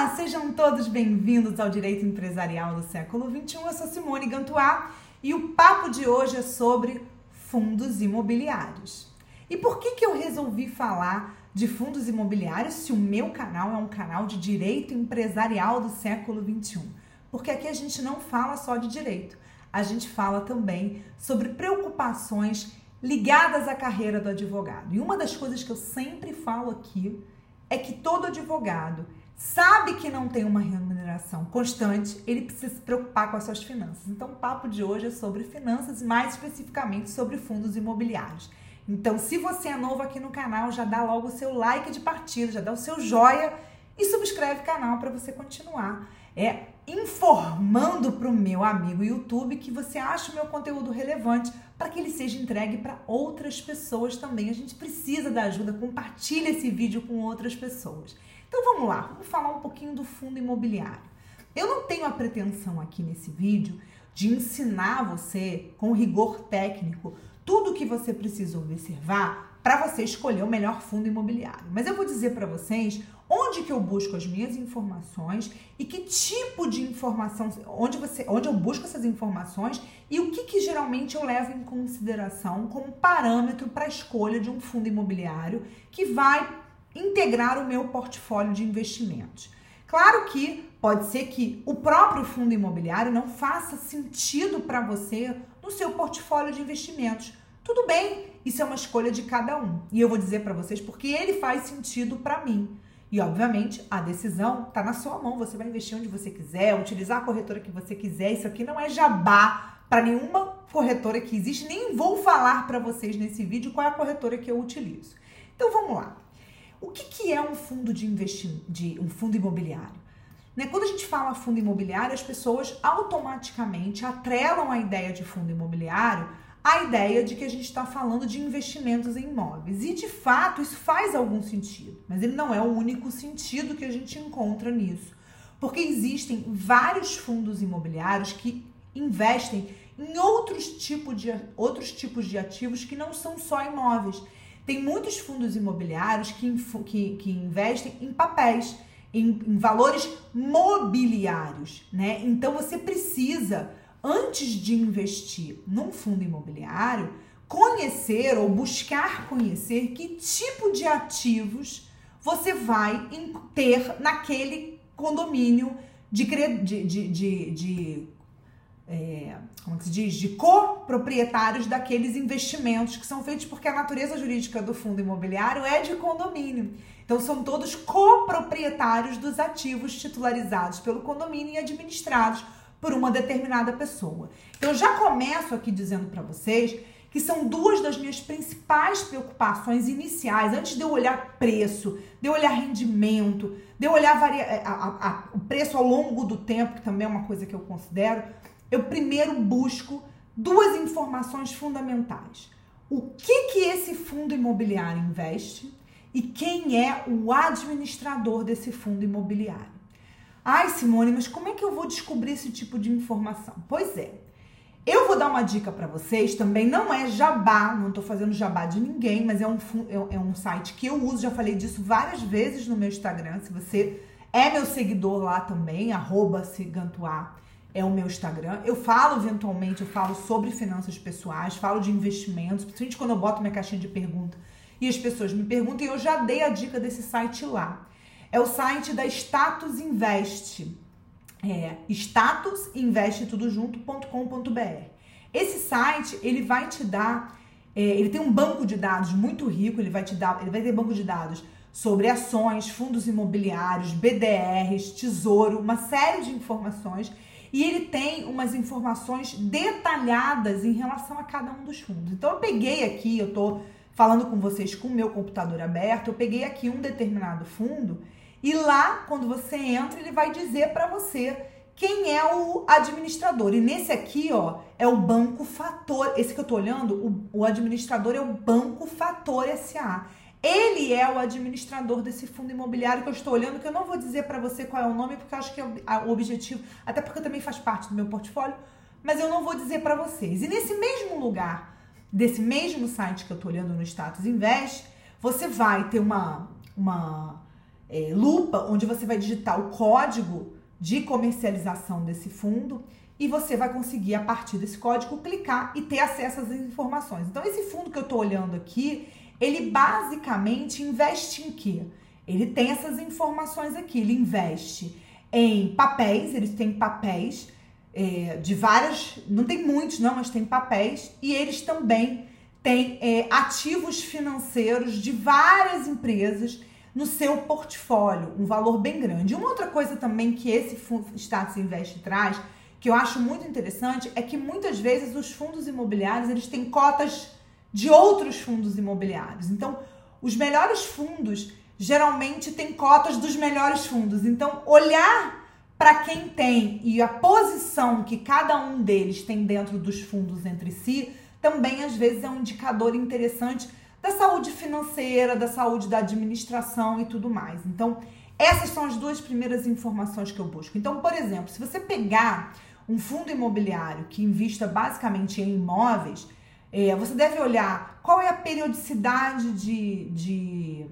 Olá, sejam todos bem-vindos ao Direito Empresarial do século XXI. Eu sou Simone Gantuá e o papo de hoje é sobre fundos imobiliários. E por que, que eu resolvi falar de fundos imobiliários se o meu canal é um canal de direito empresarial do século XXI? Porque aqui a gente não fala só de direito, a gente fala também sobre preocupações ligadas à carreira do advogado. E uma das coisas que eu sempre falo aqui é que todo advogado sabe que não tem uma remuneração constante, ele precisa se preocupar com as suas finanças. Então, o papo de hoje é sobre finanças, mais especificamente sobre fundos imobiliários. Então, se você é novo aqui no canal, já dá logo o seu like de partida, já dá o seu joia e subscreve o canal para você continuar é informando para o meu amigo YouTube que você acha o meu conteúdo relevante para que ele seja entregue para outras pessoas também. A gente precisa da ajuda, compartilha esse vídeo com outras pessoas. Então vamos lá, vamos falar um pouquinho do fundo imobiliário. Eu não tenho a pretensão aqui nesse vídeo de ensinar você com rigor técnico tudo o que você precisa observar para você escolher o melhor fundo imobiliário. Mas eu vou dizer para vocês onde que eu busco as minhas informações e que tipo de informação, onde você, onde eu busco essas informações e o que que geralmente eu levo em consideração como parâmetro para a escolha de um fundo imobiliário que vai integrar o meu portfólio de investimentos. Claro que pode ser que o próprio fundo imobiliário não faça sentido para você no seu portfólio de investimentos. Tudo bem, isso é uma escolha de cada um. E eu vou dizer para vocês porque ele faz sentido para mim. E obviamente a decisão está na sua mão. Você vai investir onde você quiser, utilizar a corretora que você quiser. Isso aqui não é jabá para nenhuma corretora que existe. Nem vou falar para vocês nesse vídeo qual é a corretora que eu utilizo. Então vamos lá. O que, que é um fundo de investimento, de um fundo imobiliário? Né? Quando a gente fala fundo imobiliário, as pessoas automaticamente atrelam a ideia de fundo imobiliário a ideia de que a gente está falando de investimentos em imóveis. E de fato isso faz algum sentido, mas ele não é o único sentido que a gente encontra nisso. Porque existem vários fundos imobiliários que investem em outros, tipo de, outros tipos de ativos que não são só imóveis. Tem muitos fundos imobiliários que, que, que investem em papéis, em, em valores mobiliários, né? Então você precisa antes de investir num fundo imobiliário, conhecer ou buscar conhecer que tipo de ativos você vai ter naquele condomínio de, de, de, de, de é, como que se diz, de coproprietários daqueles investimentos que são feitos porque a natureza jurídica do fundo imobiliário é de condomínio. Então são todos coproprietários dos ativos titularizados pelo condomínio e administrados por uma determinada pessoa. Então, já começo aqui dizendo para vocês que são duas das minhas principais preocupações iniciais, antes de eu olhar preço, de eu olhar rendimento, de eu olhar varia, é, a, a, a, o preço ao longo do tempo, que também é uma coisa que eu considero, eu primeiro busco duas informações fundamentais. O que, que esse fundo imobiliário investe e quem é o administrador desse fundo imobiliário. Ai, Simone, mas como é que eu vou descobrir esse tipo de informação? Pois é. Eu vou dar uma dica para vocês, também não é jabá, não tô fazendo jabá de ninguém, mas é um, é, é um site que eu uso, já falei disso várias vezes no meu Instagram. Se você é meu seguidor lá também, arroba Cigantuá é o meu Instagram. Eu falo eventualmente, eu falo sobre finanças pessoais, falo de investimentos, principalmente quando eu boto minha caixinha de pergunta e as pessoas me perguntam, e eu já dei a dica desse site lá. É o site da Status Invest. É statusinvestetudojunto.com.br. Esse site, ele vai te dar, é, ele tem um banco de dados muito rico, ele vai te dar, ele vai ter banco de dados sobre ações, fundos imobiliários, BDRs, tesouro, uma série de informações. E ele tem umas informações detalhadas em relação a cada um dos fundos. Então eu peguei aqui, eu tô falando com vocês com o meu computador aberto, eu peguei aqui um determinado fundo e lá, quando você entra, ele vai dizer para você quem é o administrador. E nesse aqui, ó, é o Banco Fator. Esse que eu tô olhando, o, o administrador é o Banco Fator SA. Ele é o administrador desse fundo imobiliário que eu estou olhando, que eu não vou dizer para você qual é o nome, porque eu acho que é o objetivo, até porque também faz parte do meu portfólio, mas eu não vou dizer para vocês. E nesse mesmo lugar, desse mesmo site que eu estou olhando no Status Invest, você vai ter uma, uma é, lupa, onde você vai digitar o código de comercialização desse fundo e você vai conseguir, a partir desse código, clicar e ter acesso às informações. Então, esse fundo que eu estou olhando aqui, ele basicamente investe em quê? Ele tem essas informações aqui. Ele investe em papéis, eles têm papéis é, de várias, não tem muitos, não, mas tem papéis, e eles também têm é, ativos financeiros de várias empresas no seu portfólio, um valor bem grande. Uma outra coisa também que esse Status Invest traz, que eu acho muito interessante, é que muitas vezes os fundos imobiliários eles têm cotas de outros fundos imobiliários. Então, os melhores fundos geralmente têm cotas dos melhores fundos. Então, olhar para quem tem e a posição que cada um deles tem dentro dos fundos entre si, também às vezes é um indicador interessante da saúde financeira, da saúde da administração e tudo mais. Então, essas são as duas primeiras informações que eu busco. Então, por exemplo, se você pegar um fundo imobiliário que invista basicamente em imóveis, é, você deve olhar qual é a periodicidade de, de,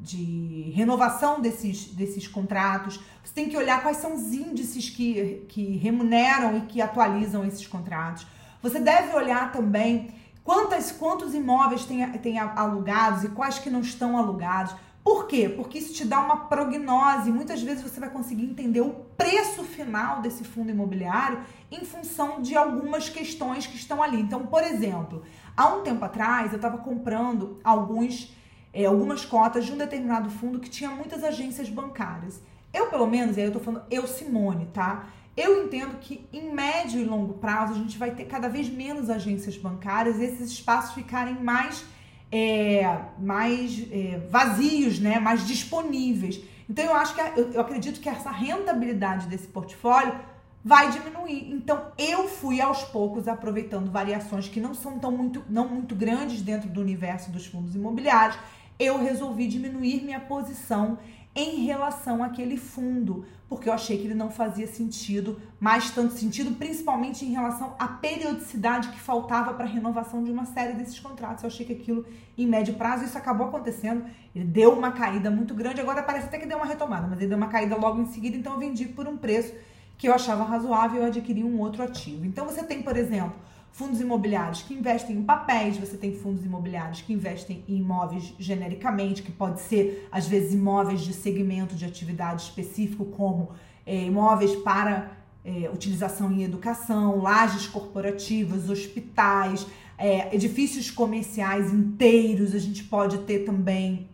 de renovação desses, desses contratos. Você tem que olhar quais são os índices que, que remuneram e que atualizam esses contratos. Você deve olhar também Quantas, quantos imóveis tem, tem alugados e quais que não estão alugados? Por quê? Porque isso te dá uma prognose. Muitas vezes você vai conseguir entender o preço final desse fundo imobiliário em função de algumas questões que estão ali. Então, por exemplo, há um tempo atrás eu estava comprando alguns, é, algumas cotas de um determinado fundo que tinha muitas agências bancárias. Eu, pelo menos, aí eu tô falando eu, Simone, tá? Eu entendo que em médio e longo prazo a gente vai ter cada vez menos agências bancárias, esses espaços ficarem mais, é, mais é, vazios, né? mais disponíveis. Então eu acho que eu, eu acredito que essa rentabilidade desse portfólio vai diminuir. Então eu fui aos poucos aproveitando variações que não são tão muito, não muito grandes dentro do universo dos fundos imobiliários. Eu resolvi diminuir minha posição em relação àquele fundo, porque eu achei que ele não fazia sentido, mais tanto sentido, principalmente em relação à periodicidade que faltava para a renovação de uma série desses contratos. Eu achei que aquilo, em médio prazo, isso acabou acontecendo. Ele deu uma caída muito grande, agora parece até que deu uma retomada, mas ele deu uma caída logo em seguida, então eu vendi por um preço que eu achava razoável e adquiri um outro ativo. Então você tem, por exemplo, fundos imobiliários que investem em papéis, você tem fundos imobiliários que investem em imóveis genericamente, que pode ser, às vezes, imóveis de segmento de atividade específico, como é, imóveis para é, utilização em educação, lajes corporativas, hospitais, é, edifícios comerciais inteiros, a gente pode ter também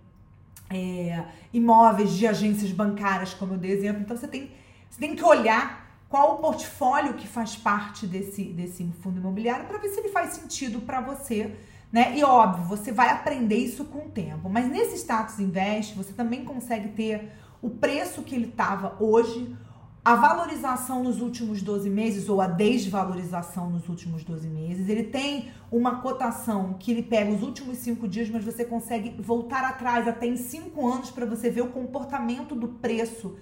é, imóveis de agências bancárias, como eu dei exemplo. Então você tem, você tem que olhar qual o portfólio que faz parte desse, desse fundo imobiliário para ver se ele faz sentido para você. Né? E óbvio, você vai aprender isso com o tempo. Mas nesse status invest, você também consegue ter o preço que ele estava hoje, a valorização nos últimos 12 meses ou a desvalorização nos últimos 12 meses. Ele tem uma cotação que ele pega os últimos cinco dias, mas você consegue voltar atrás até em cinco anos para você ver o comportamento do preço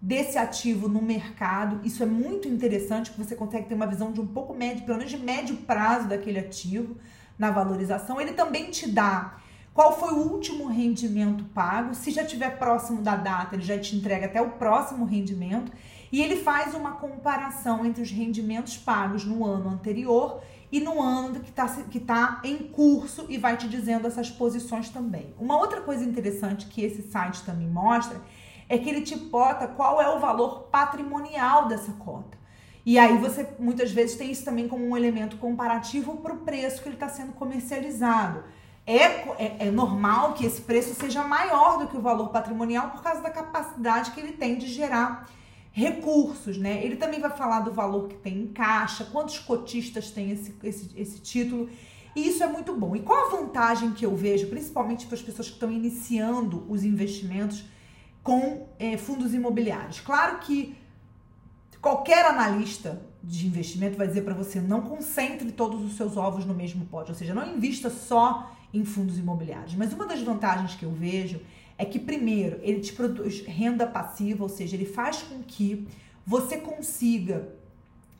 desse ativo no mercado. Isso é muito interessante, porque você consegue ter uma visão de um pouco médio, pelo menos de médio prazo daquele ativo na valorização. Ele também te dá qual foi o último rendimento pago. Se já estiver próximo da data, ele já te entrega até o próximo rendimento. E ele faz uma comparação entre os rendimentos pagos no ano anterior e no ano que está que tá em curso e vai te dizendo essas posições também. Uma outra coisa interessante que esse site também mostra é que ele te bota qual é o valor patrimonial dessa cota. E aí você muitas vezes tem isso também como um elemento comparativo para o preço que ele está sendo comercializado. É, é, é, normal que esse preço seja maior do que o valor patrimonial por causa da capacidade que ele tem de gerar recursos, né? Ele também vai falar do valor que tem em caixa, quantos cotistas tem esse, esse, esse título. E isso é muito bom. E qual a vantagem que eu vejo, principalmente para as pessoas que estão iniciando os investimentos? Com é, fundos imobiliários. Claro que qualquer analista de investimento vai dizer para você não concentre todos os seus ovos no mesmo pote, ou seja, não invista só em fundos imobiliários. Mas uma das vantagens que eu vejo é que primeiro ele te produz renda passiva, ou seja, ele faz com que você consiga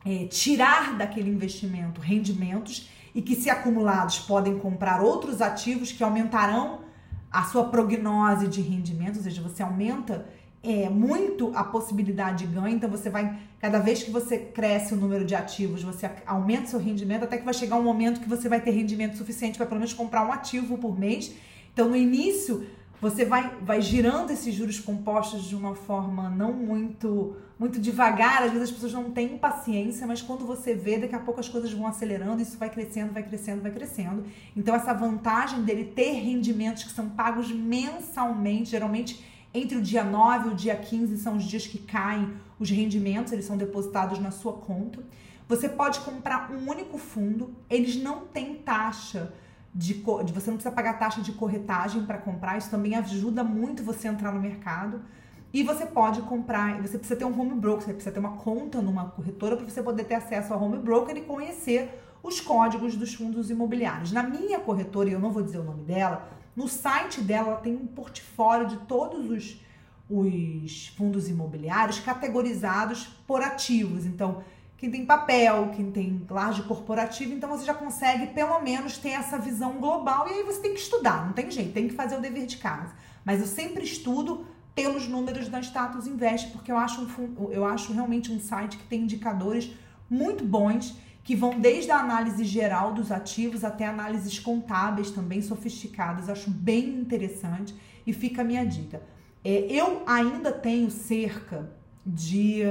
é, tirar daquele investimento rendimentos e que, se acumulados, podem comprar outros ativos que aumentarão a sua prognose de rendimento, ou seja, você aumenta é, muito a possibilidade de ganho, então você vai, cada vez que você cresce o número de ativos, você aumenta o seu rendimento, até que vai chegar um momento que você vai ter rendimento suficiente para pelo menos comprar um ativo por mês. Então, no início, você vai, vai girando esses juros compostos de uma forma não muito muito devagar, às vezes as pessoas não têm paciência, mas quando você vê, daqui a pouco as coisas vão acelerando, isso vai crescendo, vai crescendo, vai crescendo. Então essa vantagem dele ter rendimentos que são pagos mensalmente, geralmente entre o dia 9 e o dia 15 são os dias que caem os rendimentos, eles são depositados na sua conta. Você pode comprar um único fundo, eles não têm taxa de, de você não precisa pagar taxa de corretagem para comprar, isso também ajuda muito você a entrar no mercado. E você pode comprar, você precisa ter um home broker, você precisa ter uma conta numa corretora para você poder ter acesso ao home broker e conhecer os códigos dos fundos imobiliários. Na minha corretora, e eu não vou dizer o nome dela, no site dela ela tem um portfólio de todos os, os fundos imobiliários categorizados por ativos. Então, quem tem papel, quem tem laje corporativa, então você já consegue pelo menos ter essa visão global e aí você tem que estudar, não tem jeito, tem que fazer o dever de casa. Mas eu sempre estudo pelos números da Status Invest, porque eu acho, um, eu acho realmente um site que tem indicadores muito bons, que vão desde a análise geral dos ativos até análises contábeis também sofisticadas. Acho bem interessante e fica a minha dica. É, eu ainda tenho cerca de.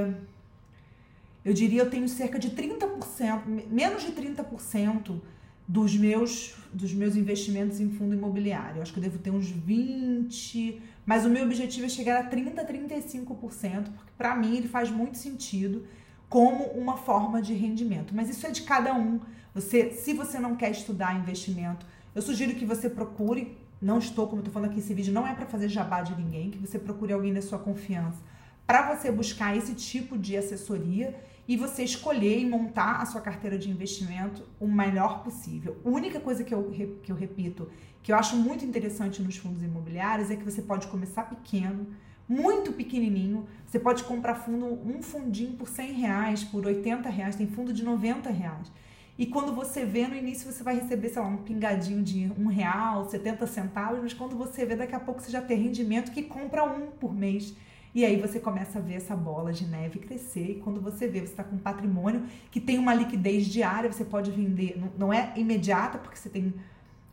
Eu diria, eu tenho cerca de 30%, menos de 30% dos meus, dos meus investimentos em fundo imobiliário. Eu acho que eu devo ter uns 20%, mas o meu objetivo é chegar a 30%, 35%, porque para mim ele faz muito sentido como uma forma de rendimento. Mas isso é de cada um. Você, se você não quer estudar investimento, eu sugiro que você procure. Não estou, como estou falando aqui, esse vídeo não é para fazer jabá de ninguém, que você procure alguém da sua confiança para você buscar esse tipo de assessoria e você escolher e montar a sua carteira de investimento o melhor possível. A única coisa que eu, que eu repito, que eu acho muito interessante nos fundos imobiliários, é que você pode começar pequeno, muito pequenininho. Você pode comprar fundo, um fundinho por 100 reais, por 80 reais, tem fundo de 90 reais. E quando você vê no início, você vai receber, sei lá, um pingadinho de um real, 70 centavos, mas quando você vê, daqui a pouco você já tem rendimento que compra um por mês. E aí você começa a ver essa bola de neve crescer. E quando você vê, você está com um patrimônio que tem uma liquidez diária, você pode vender, não é imediata, porque você tem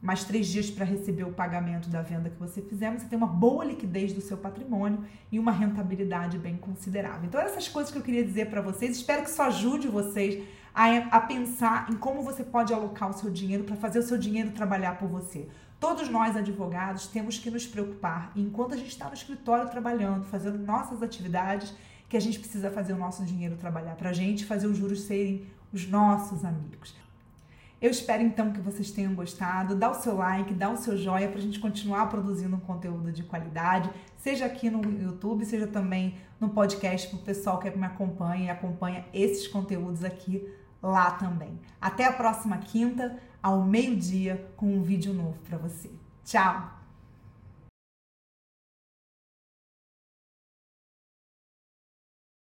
mais três dias para receber o pagamento da venda que você fizer, mas você tem uma boa liquidez do seu patrimônio e uma rentabilidade bem considerável. Então, essas coisas que eu queria dizer para vocês, espero que isso ajude vocês a, a pensar em como você pode alocar o seu dinheiro para fazer o seu dinheiro trabalhar por você. Todos nós, advogados, temos que nos preocupar, enquanto a gente está no escritório trabalhando, fazendo nossas atividades, que a gente precisa fazer o nosso dinheiro trabalhar para a gente, fazer os juros serem os nossos amigos. Eu espero então que vocês tenham gostado. Dá o seu like, dá o seu joia para a gente continuar produzindo um conteúdo de qualidade, seja aqui no YouTube, seja também no podcast para o pessoal que me acompanha e acompanha esses conteúdos aqui lá também. Até a próxima quinta, ao meio-dia, com um vídeo novo para você. Tchau!